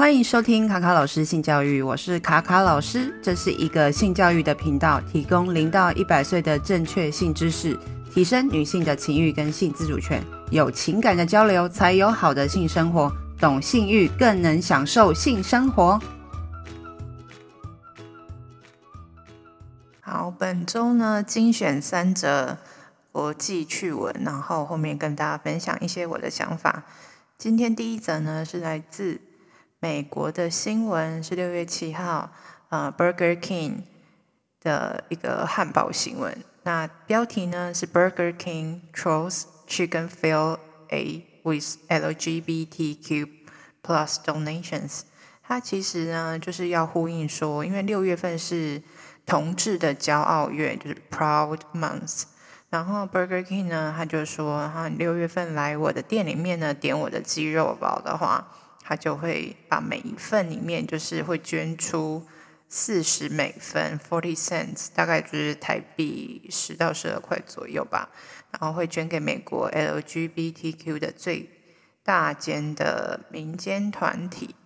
欢迎收听卡卡老师性教育，我是卡卡老师，这是一个性教育的频道，提供零到一百岁的正确性知识，提升女性的情欲跟性自主权，有情感的交流才有好的性生活，懂性欲更能享受性生活。好，本周呢精选三则国际趣闻，然后后面跟大家分享一些我的想法。今天第一则呢是来自。美国的新闻是六月七号，呃，Burger King 的一个汉堡新闻。那标题呢是 Burger King trolls chicken fil a with LGBTQ plus donations。它其实呢就是要呼应说，因为六月份是同志的骄傲月，就是 Proud Month。然后 Burger King 呢，他就说，哈，六月份来我的店里面呢，点我的鸡肉堡的话。他就会把每一份里面，就是会捐出四十美分 （forty cents），大概就是台币十到十二块左右吧。然后会捐给美国 LGBTQ 的最大间的民间团体。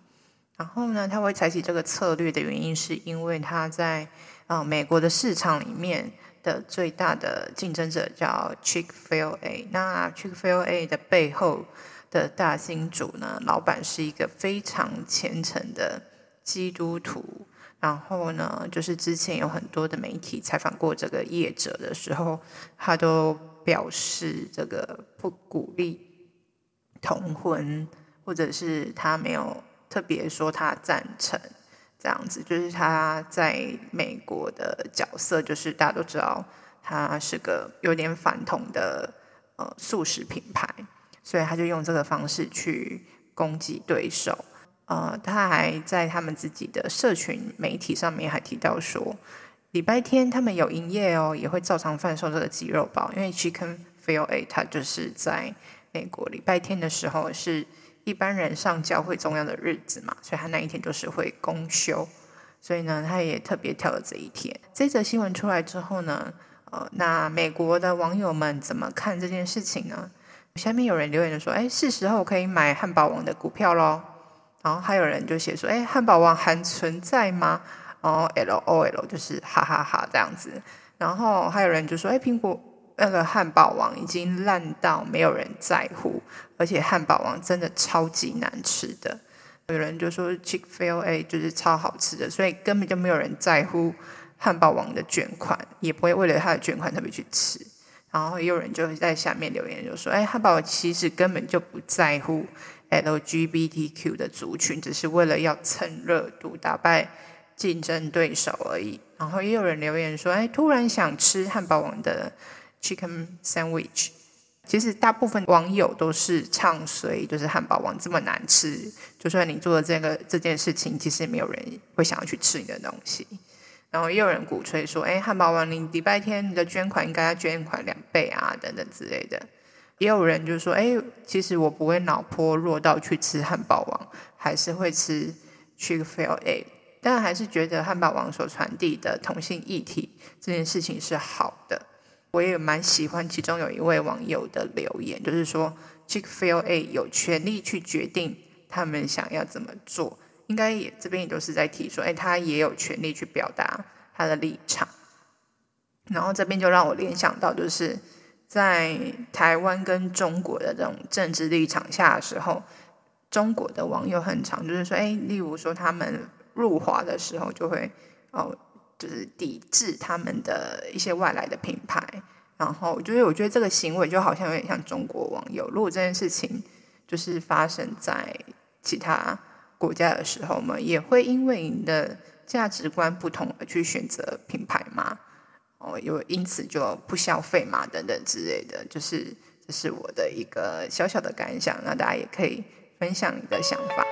然后呢，他会采取这个策略的原因，是因为他在啊美国的市场里面的最大的竞争者叫 Chick-fil-A。那 Chick-fil-A 的背后。的大金主呢，老板是一个非常虔诚的基督徒。然后呢，就是之前有很多的媒体采访过这个业者的时候，他都表示这个不鼓励同婚，或者是他没有特别说他赞成这样子。就是他在美国的角色，就是大家都知道他是个有点反同的呃素食品牌。所以他就用这个方式去攻击对手，呃，他还在他们自己的社群媒体上面还提到说，礼拜天他们有营业哦，也会照常贩售这个鸡肉包，因为 Chicken Fil A 它就是在美国礼拜天的时候是一般人上教会重要的日子嘛，所以他那一天就是会公休，所以呢，他也特别挑了这一天。这则新闻出来之后呢，呃，那美国的网友们怎么看这件事情呢？下面有人留言就说：“哎，是时候可以买汉堡王的股票喽。”然后还有人就写说：“哎，汉堡王还存在吗？”然后 L O L 就是哈哈哈这样子。然后还有人就说：“哎，苹果那个汉堡王已经烂到没有人在乎，而且汉堡王真的超级难吃的。”有人就说：“Chick-fil-A 就是超好吃的，所以根本就没有人在乎汉堡王的捐款，也不会为了他的捐款特别去吃。”然后也有人就会在下面留言，就说：“哎，汉堡其实根本就不在乎 LGBTQ 的族群，只是为了要蹭热度，打败竞争对手而已。”然后也有人留言说：“哎，突然想吃汉堡王的 Chicken Sandwich。”其实大部分网友都是唱衰，就是汉堡王这么难吃，就算你做的这个这件事情，其实也没有人会想要去吃你的东西。然后也有人鼓吹说：“哎，汉堡王，你礼拜天你的捐款应该要捐款两倍啊，等等之类的。”也有人就说：“哎，其实我不会脑波弱到去吃汉堡王，还是会吃 Chick-fil-A，但还是觉得汉堡王所传递的同性议题这件事情是好的。”我也蛮喜欢其中有一位网友的留言，就是说 Chick-fil-A 有权利去决定他们想要怎么做。应该也这边也都是在提说，哎，他也有权利去表达他的立场。然后这边就让我联想到，就是在台湾跟中国的这种政治立场下的时候，中国的网友很常就是说，哎，例如说他们入华的时候就会哦，就是抵制他们的一些外来的品牌。然后就是我觉得这个行为就好像有点像中国网友，如果这件事情就是发生在其他。国家的时候嘛，也会因为你的价值观不同而去选择品牌嘛，哦，有因此就不消费嘛，等等之类的，就是这是我的一个小小的感想，那大家也可以分享你的想法。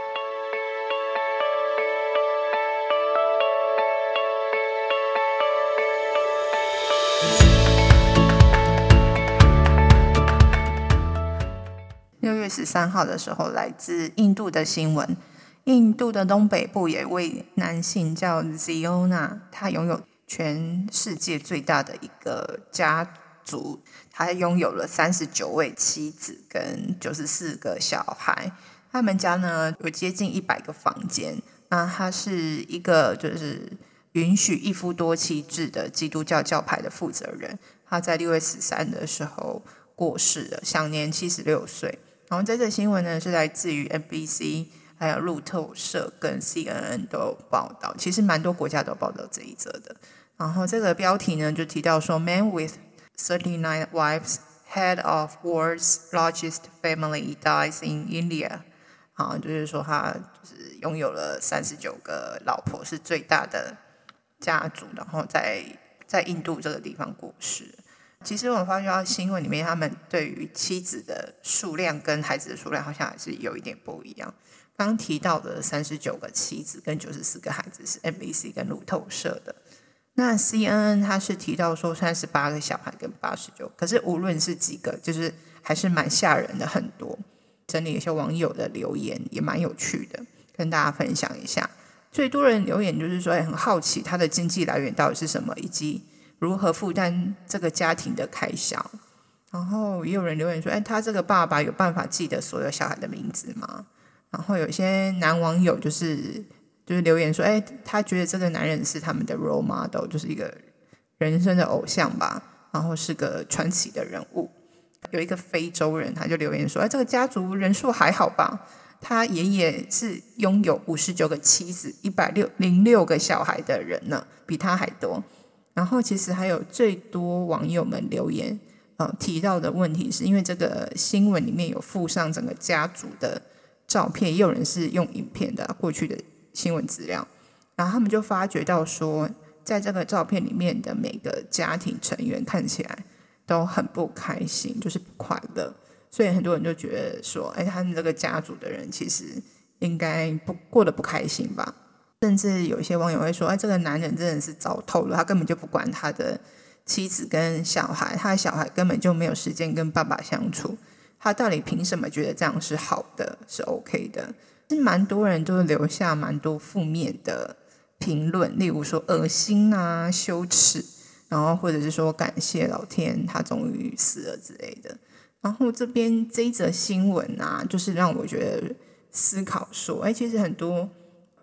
六月十三号的时候，来自印度的新闻。印度的东北部有一位男性叫 Ziona，他拥有全世界最大的一个家族，他拥有了三十九位妻子跟九十四个小孩，他们家呢有接近一百个房间。那他是一个就是允许一夫多妻制的基督教教派的负责人。他在六月十三的时候过世了，享年七十六岁。然后这则新闻呢是来自于 NBC，还有路透社跟 CNN 都有报道。其实蛮多国家都报道这一则的。然后这个标题呢就提到说，Man with thirty nine wives, head of world's largest family, dies in India。啊，就是说他就是拥有了三十九个老婆，是最大的家族，然后在在印度这个地方过世。其实我发觉到新闻里面，他们对于妻子的数量跟孩子的数量好像还是有一点不一样。刚提到的三十九个妻子跟九十四个孩子是 NBC 跟路透社的，那 CNN 他是提到说三十八个小孩跟八十九，可是无论是几个，就是还是蛮吓人的很多。整理一些网友的留言也蛮有趣的，跟大家分享一下。最多人留言就是说，很好奇他的经济来源到底是什么，以及。如何负担这个家庭的开销？然后也有人留言说：“哎，他这个爸爸有办法记得所有小孩的名字吗？”然后有些男网友就是就是留言说：“哎，他觉得这个男人是他们的 role model，就是一个人生的偶像吧，然后是个传奇的人物。”有一个非洲人他就留言说：“哎，这个家族人数还好吧？他爷爷是拥有五十九个妻子、一百六零六个小孩的人呢，比他还多。”然后其实还有最多网友们留言，呃，提到的问题是因为这个新闻里面有附上整个家族的照片，也有人是用影片的过去的新闻资料，然后他们就发觉到说，在这个照片里面的每个家庭成员看起来都很不开心，就是不快乐，所以很多人就觉得说，哎，他们这个家族的人其实应该不过得不开心吧。甚至有一些网友会说：“哎，这个男人真的是糟透了，他根本就不管他的妻子跟小孩，他的小孩根本就没有时间跟爸爸相处，他到底凭什么觉得这样是好的，是 OK 的？”其实蛮多人都留下蛮多负面的评论，例如说恶心啊、羞耻，然后或者是说感谢老天，他终于死了之类的。然后这边这一则新闻啊，就是让我觉得思考说：“哎，其实很多。”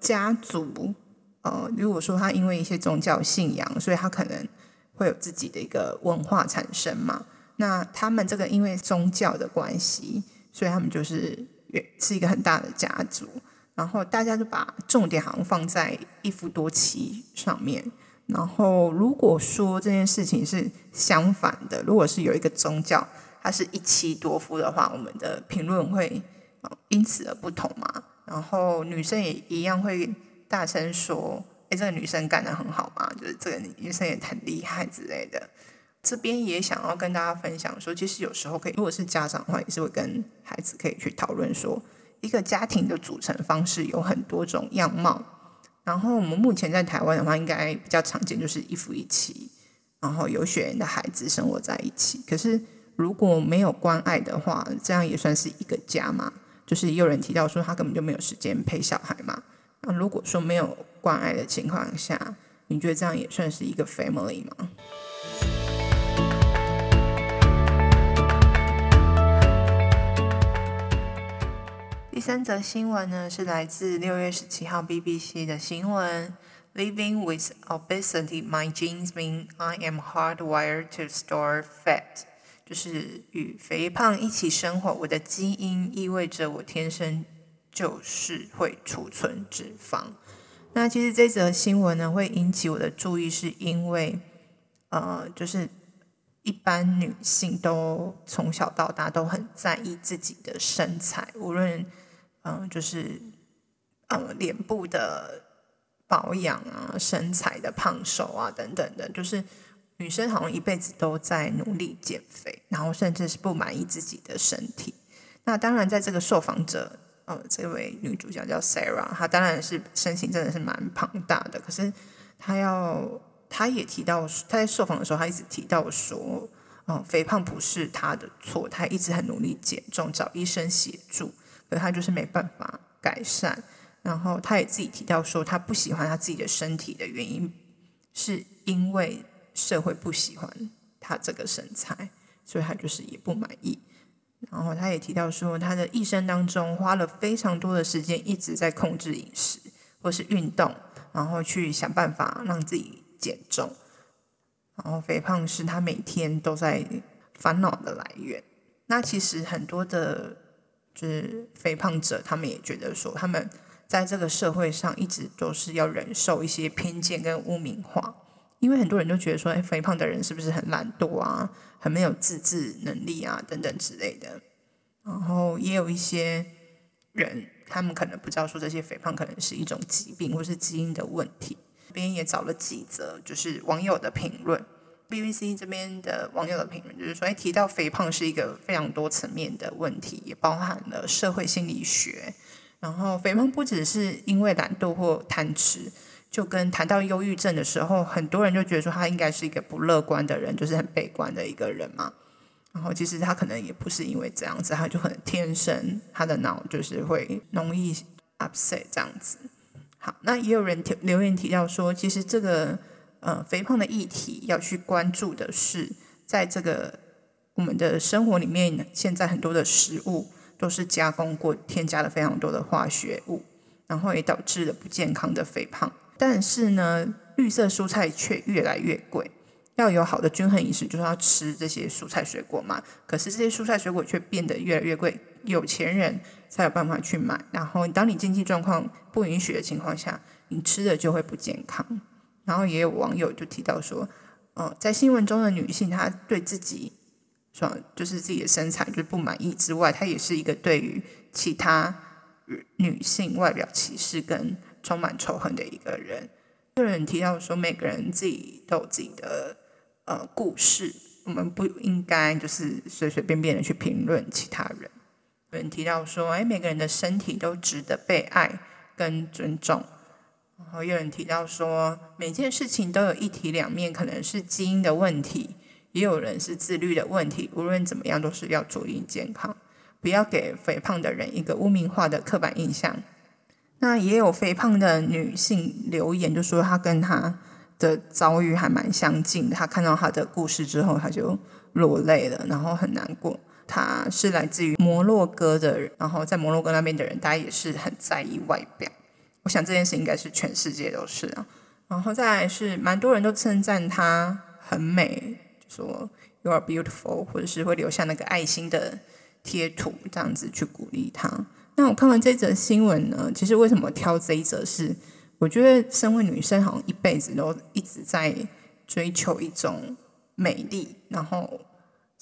家族，呃，如果说他因为一些宗教信仰，所以他可能会有自己的一个文化产生嘛。那他们这个因为宗教的关系，所以他们就是是一个很大的家族。然后大家就把重点好像放在一夫多妻上面。然后如果说这件事情是相反的，如果是有一个宗教，它是一妻多夫的话，我们的评论会因此而不同嘛。然后女生也一样会大声说：“哎，这个女生干得很好嘛，就是这个女生也很厉害之类的。”这边也想要跟大家分享说，其实有时候可以，如果是家长的话，也是会跟孩子可以去讨论说，一个家庭的组成方式有很多种样貌。然后我们目前在台湾的话，应该比较常见就是一夫一妻，然后有血缘的孩子生活在一起。可是如果没有关爱的话，这样也算是一个家吗？就是也有人提到说，他根本就没有时间陪小孩嘛。那如果说没有关爱的情况下，你觉得这样也算是一个 family 吗？第三则新闻呢，是来自六月十七号 BBC 的新闻：Living with obesity, my genes mean I am hardwired to store fat. 就是与肥胖一起生活，我的基因意味着我天生就是会储存脂肪。那其实这则新闻呢，会引起我的注意，是因为呃，就是一般女性都从小到大都很在意自己的身材，无论嗯、就是呃脸部的保养啊、身材的胖瘦啊等等的，就是。女生好像一辈子都在努力减肥，然后甚至是不满意自己的身体。那当然，在这个受访者，呃，这位女主角叫 Sarah，她当然是身形真的是蛮庞大的。可是她要，她也提到，她在受访的时候，她一直提到说，哦、肥胖不是她的错，她一直很努力减重，找医生协助，可他就是没办法改善。然后他也自己提到说，他不喜欢他自己的身体的原因，是因为。社会不喜欢他这个身材，所以他就是也不满意。然后他也提到说，他的一生当中花了非常多的时间一直在控制饮食或是运动，然后去想办法让自己减重。然后肥胖是他每天都在烦恼的来源。那其实很多的，就是肥胖者，他们也觉得说，他们在这个社会上一直都是要忍受一些偏见跟污名化，因为很多人都觉得说，哎，肥胖的人是不是很懒惰啊，很没有自制能力啊，等等之类的。然后也有一些人，他们可能不知道说这些肥胖可能是一种疾病或是基因的问题。这边也找了几则，就是网友的评论。BBC 这边的网友的评论就是说，哎，提到肥胖是一个非常多层面的问题，也包含了社会心理学。然后，肥胖不只是因为懒惰或贪吃，就跟谈到忧郁症的时候，很多人就觉得说他应该是一个不乐观的人，就是很悲观的一个人嘛。然后，其实他可能也不是因为这样子，他就很天生他的脑就是会容易 upset 这样子。好，那也有人提留言提到说，其实这个呃肥胖的议题要去关注的是，在这个我们的生活里面，现在很多的食物都是加工过，添加了非常多的化学物，然后也导致了不健康的肥胖。但是呢，绿色蔬菜却越来越贵，要有好的均衡饮食，就是要吃这些蔬菜水果嘛。可是这些蔬菜水果却变得越来越贵，有钱人才有办法去买。然后，当你经济状况不允许的情况下，你吃的就会不健康。然后也有网友就提到说，呃，在新闻中的女性，她对自己说就是自己的身材就不满意之外，她也是一个对于其他女性外表歧视跟充满仇恨的一个人。有人提到说，每个人自己都有自己的呃故事，我们不应该就是随随便便的去评论其他人。有人提到说，哎，每个人的身体都值得被爱跟尊重。然后有人提到说，每件事情都有一体两面，可能是基因的问题，也有人是自律的问题。无论怎么样，都是要注意健康，不要给肥胖的人一个污名化的刻板印象。那也有肥胖的女性留言，就说她跟她的遭遇还蛮相近。她看到她的故事之后，她就落泪了，然后很难过。她是来自于摩洛哥的人，然后在摩洛哥那边的人，大家也是很在意外表。我想这件事应该是全世界都是啊。然后再来是蛮多人都称赞她很美，就说 “You are beautiful”，或者是会留下那个爱心的贴图，这样子去鼓励她。那我看完这则新闻呢，其实为什么挑这一则是？我觉得身为女生，好像一辈子都一直在追求一种美丽，然后。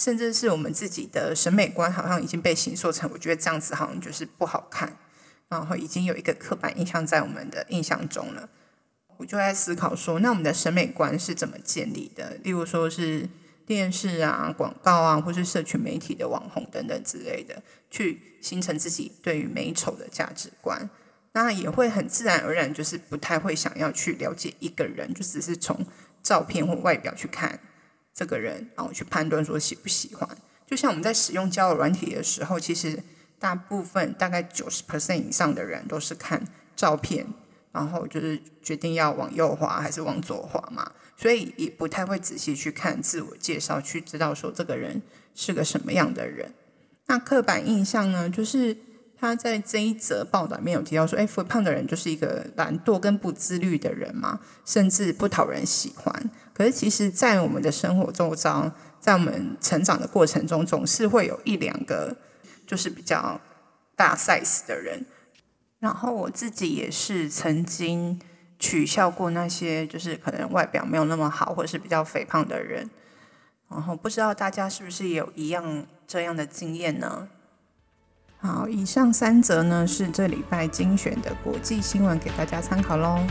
甚至是我们自己的审美观，好像已经被形塑成，我觉得这样子好像就是不好看，然后已经有一个刻板印象在我们的印象中了。我就在思考说，那我们的审美观是怎么建立的？例如说是电视啊、广告啊，或是社群媒体的网红等等之类的，去形成自己对于美丑的价值观。那也会很自然而然，就是不太会想要去了解一个人，就只是从照片或外表去看。这个人，然后去判断说喜不喜欢。就像我们在使用交友软体的时候，其实大部分大概九十 percent 以上的人都是看照片，然后就是决定要往右滑还是往左滑嘛，所以也不太会仔细去看自我介绍，去知道说这个人是个什么样的人。那刻板印象呢，就是他在这一则报道里面有提到说，哎，肥胖的人就是一个懒惰跟不自律的人嘛，甚至不讨人喜欢。可是，其实，在我们的生活周遭，在我们成长的过程中，总是会有一两个就是比较大 size 的人。然后，我自己也是曾经取笑过那些就是可能外表没有那么好，或者是比较肥胖的人。然后，不知道大家是不是也有一样这样的经验呢？好，以上三则呢是这礼拜精选的国际新闻，给大家参考喽。